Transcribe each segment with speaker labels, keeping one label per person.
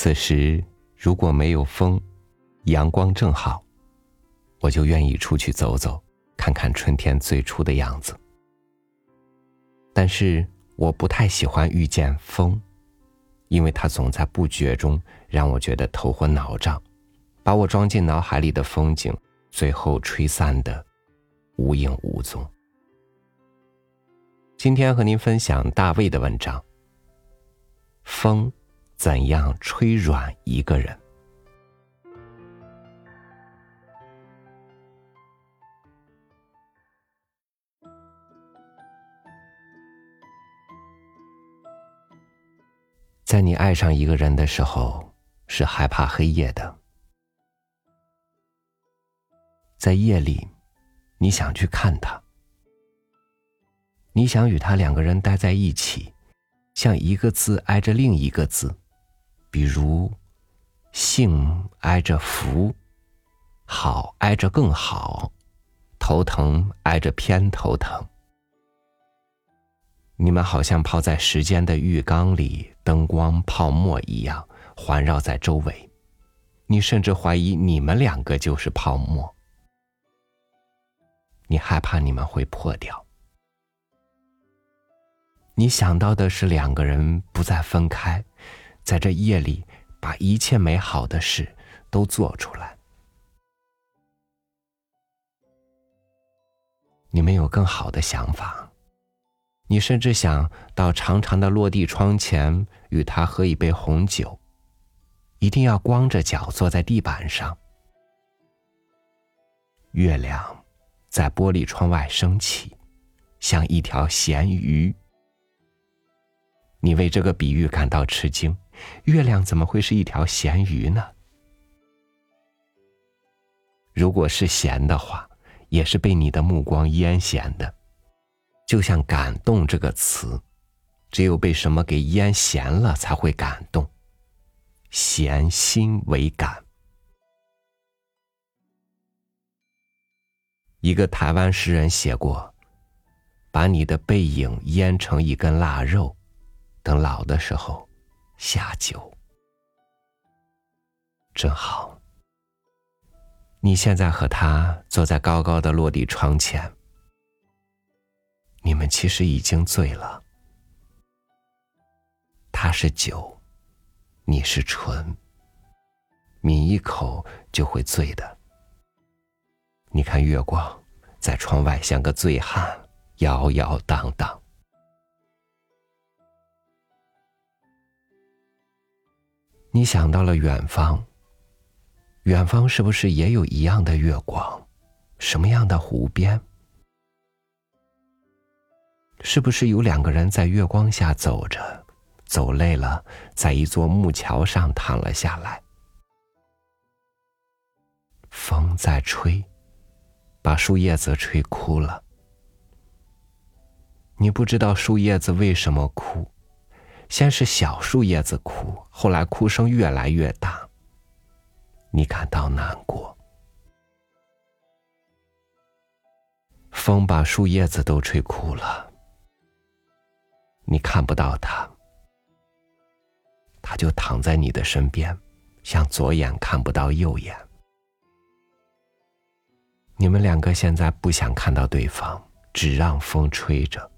Speaker 1: 此时如果没有风，阳光正好，我就愿意出去走走，看看春天最初的样子。但是我不太喜欢遇见风，因为它总在不觉中让我觉得头昏脑胀，把我装进脑海里的风景，最后吹散的无影无踪。今天和您分享大卫的文章。风怎样吹软一个人？在你爱上一个人的时候，是害怕黑夜的。在夜里，你想去看他，你想与他两个人待在一起。像一个字挨着另一个字，比如“幸”挨着“福”，“好”挨着“更好”，“头疼”挨着“偏头疼”。你们好像泡在时间的浴缸里，灯光、泡沫一样环绕在周围。你甚至怀疑你们两个就是泡沫。你害怕你们会破掉。你想到的是两个人不再分开，在这夜里把一切美好的事都做出来。你们有更好的想法，你甚至想到长长的落地窗前与他喝一杯红酒，一定要光着脚坐在地板上。月亮在玻璃窗外升起，像一条咸鱼。你为这个比喻感到吃惊，月亮怎么会是一条咸鱼呢？如果是咸的话，也是被你的目光淹咸的，就像“感动”这个词，只有被什么给淹咸了才会感动，咸心为感。一个台湾诗人写过：“把你的背影腌成一根腊肉。”等老的时候，下酒，真好。你现在和他坐在高高的落地窗前，你们其实已经醉了。他是酒，你是醇，抿一口就会醉的。你看月光在窗外像个醉汉，摇摇荡荡。你想到了远方，远方是不是也有一样的月光？什么样的湖边？是不是有两个人在月光下走着，走累了，在一座木桥上躺了下来？风在吹，把树叶子吹哭了。你不知道树叶子为什么哭。先是小树叶子哭，后来哭声越来越大。你感到难过。风把树叶子都吹枯了，你看不到它，它就躺在你的身边，像左眼看不到右眼。你们两个现在不想看到对方，只让风吹着。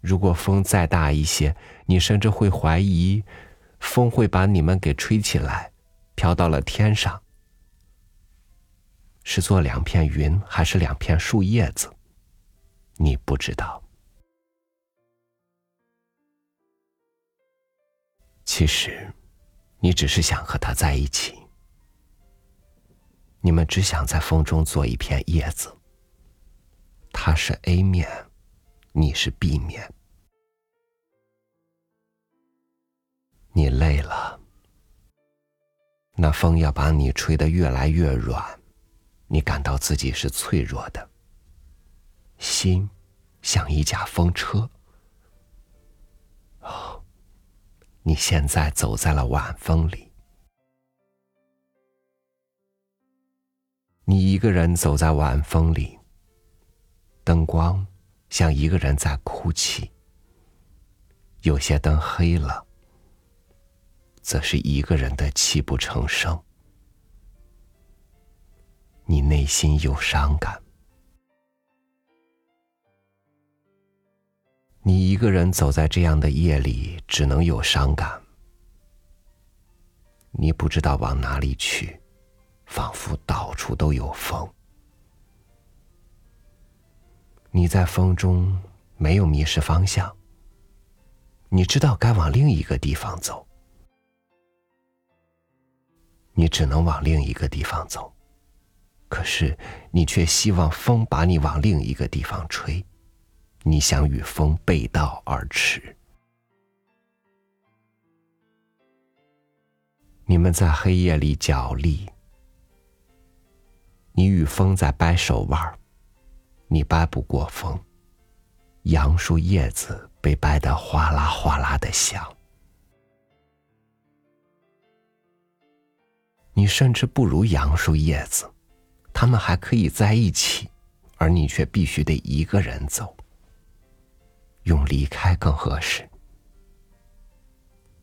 Speaker 1: 如果风再大一些，你甚至会怀疑，风会把你们给吹起来，飘到了天上。是做两片云，还是两片树叶子？你不知道。其实，你只是想和他在一起。你们只想在风中做一片叶子。他是 A 面。你是避免，你累了，那风要把你吹得越来越软，你感到自己是脆弱的，心像一架风车。哦，你现在走在了晚风里，你一个人走在晚风里，灯光。像一个人在哭泣。有些灯黑了，则是一个人的泣不成声。你内心有伤感，你一个人走在这样的夜里，只能有伤感。你不知道往哪里去，仿佛到处都有风。你在风中没有迷失方向，你知道该往另一个地方走，你只能往另一个地方走。可是你却希望风把你往另一个地方吹，你想与风背道而驰。你们在黑夜里角力，你与风在掰手腕你掰不过风，杨树叶子被掰得哗啦哗啦的响。你甚至不如杨树叶子，他们还可以在一起，而你却必须得一个人走。用离开更合适，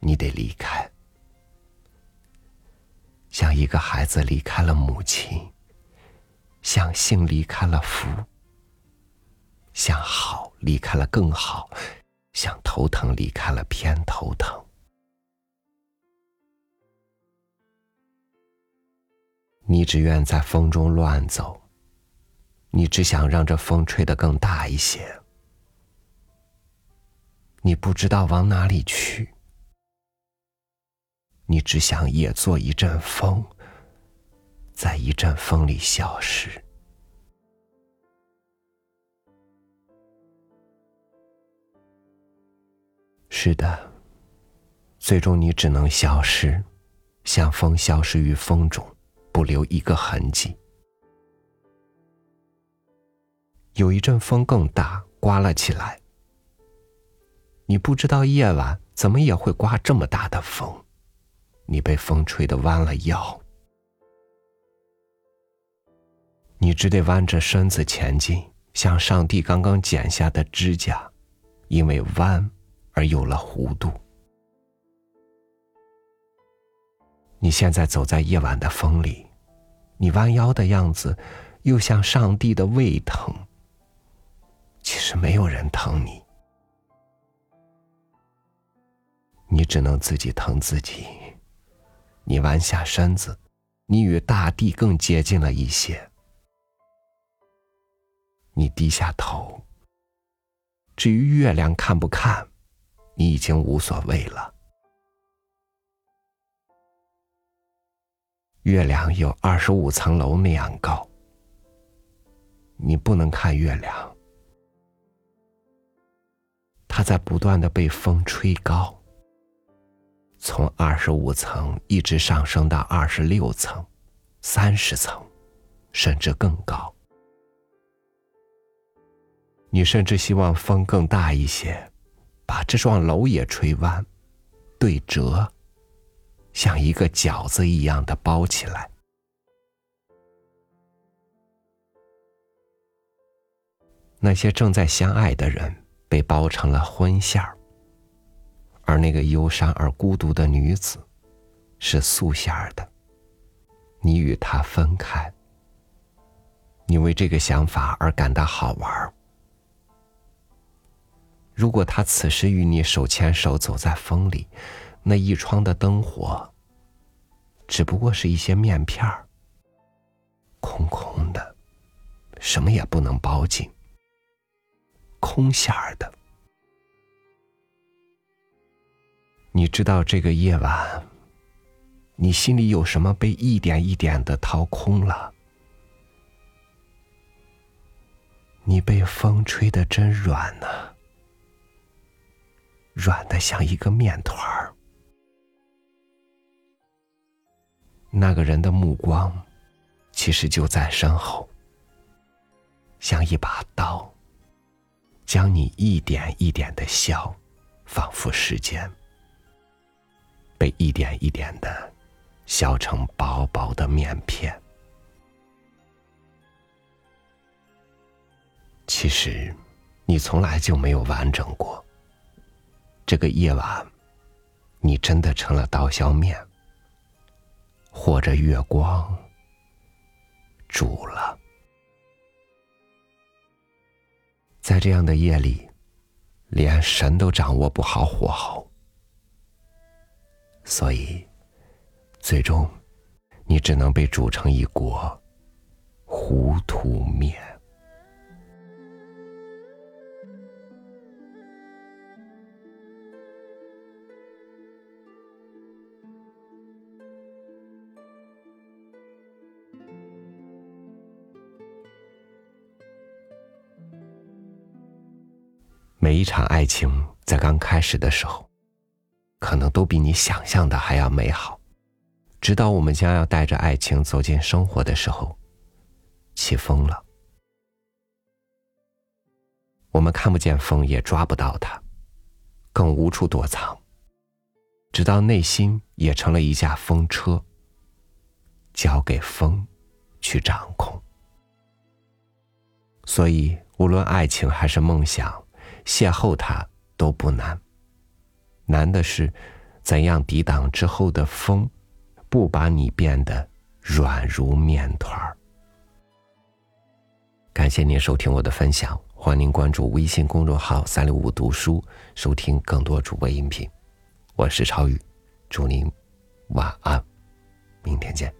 Speaker 1: 你得离开，像一个孩子离开了母亲，像性离开了福。像好离开了更好，像头疼离开了偏头疼。你只愿在风中乱走，你只想让这风吹得更大一些。你不知道往哪里去，你只想也做一阵风，在一阵风里消失。是的，最终你只能消失，像风消失于风中，不留一个痕迹。有一阵风更大，刮了起来。你不知道夜晚怎么也会刮这么大的风，你被风吹得弯了腰，你只得弯着身子前进，像上帝刚刚剪下的指甲，因为弯。而有了弧度。你现在走在夜晚的风里，你弯腰的样子，又像上帝的胃疼。其实没有人疼你，你只能自己疼自己。你弯下身子，你与大地更接近了一些。你低下头，至于月亮看不看？你已经无所谓了。月亮有二十五层楼那样高，你不能看月亮，它在不断的被风吹高，从二十五层一直上升到二十六层、三十层，甚至更高。你甚至希望风更大一些。把这幢楼也吹弯，对折，像一个饺子一样的包起来。那些正在相爱的人被包成了婚馅儿，而那个忧伤而孤独的女子是素馅儿的。你与她分开，你为这个想法而感到好玩儿。如果他此时与你手牵手走在风里，那一窗的灯火，只不过是一些面片儿，空空的，什么也不能包进，空馅儿的。你知道这个夜晚，你心里有什么被一点一点的掏空了？你被风吹得真软呢。软的像一个面团儿。那个人的目光，其实就在身后，像一把刀，将你一点一点的削，仿佛时间被一点一点的削成薄薄的面片。其实，你从来就没有完整过。这个夜晚，你真的成了刀削面，或者月光煮了。在这样的夜里，连神都掌握不好火候，所以最终你只能被煮成一锅糊涂面。每一场爱情在刚开始的时候，可能都比你想象的还要美好，直到我们将要带着爱情走进生活的时候，起风了，我们看不见风，也抓不到它，更无处躲藏，直到内心也成了一架风车，交给风去掌控。所以，无论爱情还是梦想。邂逅他都不难，难的是怎样抵挡之后的风，不把你变得软如面团儿。感谢您收听我的分享，欢迎您关注微信公众号“三六五读书”，收听更多主播音频。我是超宇，祝您晚安，明天见。